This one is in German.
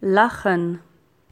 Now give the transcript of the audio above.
lachen.